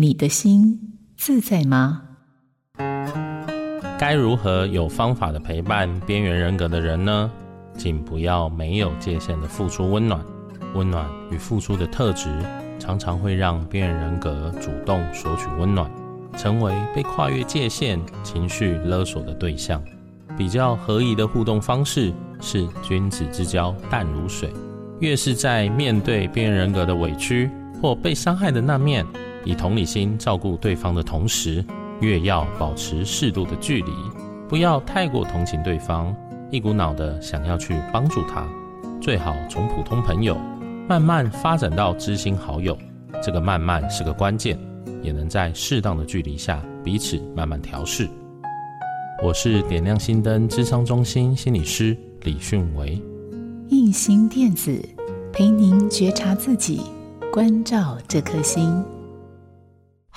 你的心自在吗？该如何有方法的陪伴边缘人格的人呢？请不要没有界限的付出温暖。温暖与付出的特质，常常会让边缘人格主动索取温暖，成为被跨越界限、情绪勒索的对象。比较合宜的互动方式是君子之交淡如水。越是在面对边缘人格的委屈或被伤害的那面，以同理心照顾对方的同时，越要保持适度的距离，不要太过同情对方，一股脑的想要去帮助他。最好从普通朋友慢慢发展到知心好友，这个慢慢是个关键，也能在适当的距离下彼此慢慢调试。我是点亮心灯咨商中心心理师李迅维，映兴电子陪您觉察自己，关照这颗心。